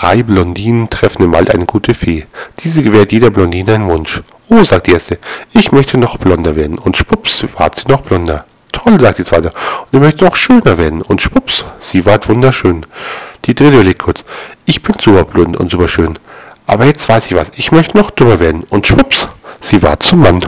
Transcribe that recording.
Drei Blondinen treffen im Wald eine gute Fee. Diese gewährt jeder Blondine einen Wunsch. Oh, sagt die erste, ich möchte noch blonder werden. Und schwupps, ward sie noch blonder. Toll, sagt die zweite, und ich möchte noch schöner werden. Und schwupps, sie ward wunderschön. Die dritte überlegt kurz, ich bin super blond und super schön. Aber jetzt weiß ich was, ich möchte noch dümmer werden. Und schwupps, sie ward zum Mann.